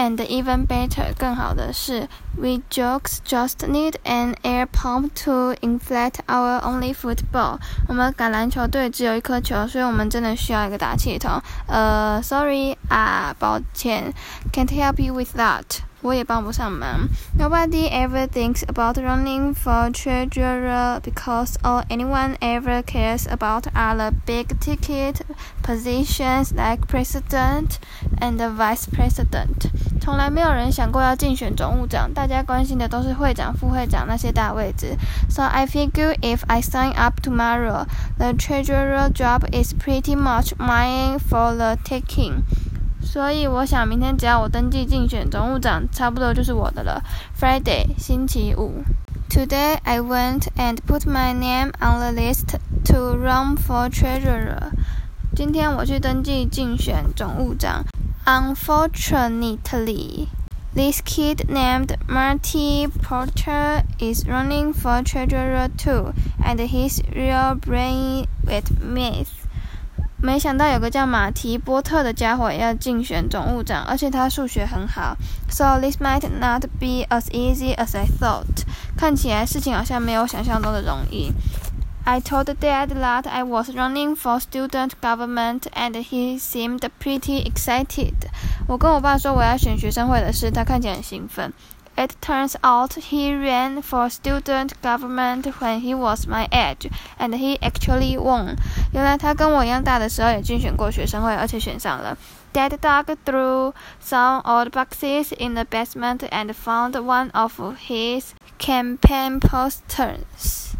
And even better，更好的是，We jokes just need an air pump to inflate our only football。我们橄榄球队只有一颗球，所以我们真的需要一个打气筒。呃，Sorry 啊，抱歉，Can't help you with that。 我也帮不上忙。Nobody ever thinks about running for treasurer because all anyone ever cares about are the big ticket positions like president and vice president。从来没有人想过要竞选总务长，大家关心的都是会长、副会长那些大位置。So I figure if I sign up tomorrow, the treasurer job is pretty much mine for the taking. 所以我想，明天只要我登记竞选总务长，差不多就是我的了。Friday，星期五。Today I went and put my name on the list to run for treasurer。今天我去登记竞选总务长。Unfortunately, this kid named Marty Porter is running for treasurer too, and he's real brain with math. 没想到有个叫马提波特的家伙要竞选总务长，而且他数学很好。So this might not be as easy as I thought。看起来事情好像没有想象中的容易。I told Dad that I was running for student government, and he seemed pretty excited. 我跟我爸说我要选学生会的事，他看起来很兴奋。It turns out he ran for student government when he was my age, and he actually won. 原来他跟我一样大的时候也竞选过学生会，而且选上了。Dad dug through some old boxes in the basement and found one of his campaign posters.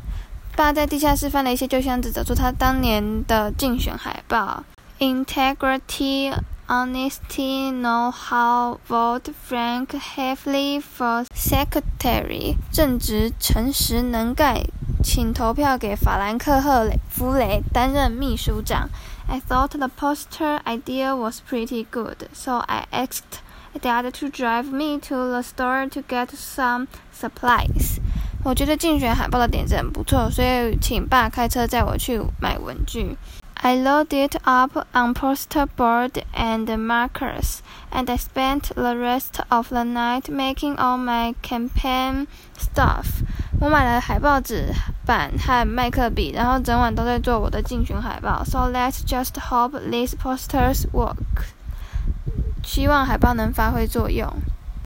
爸在地下室翻了一些旧箱子，找出他当年的竞选海报。Integrity honesty, know-how, vote Frank Heffley for secretary. 正直、诚实、能干，请投票给法兰克·赫雷弗雷担任秘书长。I thought the poster idea was pretty good, so I asked Dad to drive me to the store to get some supplies. 我觉得竞选海报的点子很不错，所以请爸开车载我去买文具。I loaded up on poster board and markers, and I spent the rest of the night making all my campaign stuff. 我买了海报纸板和麦克笔，然后整晚都在做我的竞选海报。So let's just hope these posters work. 希望海报能发挥作用。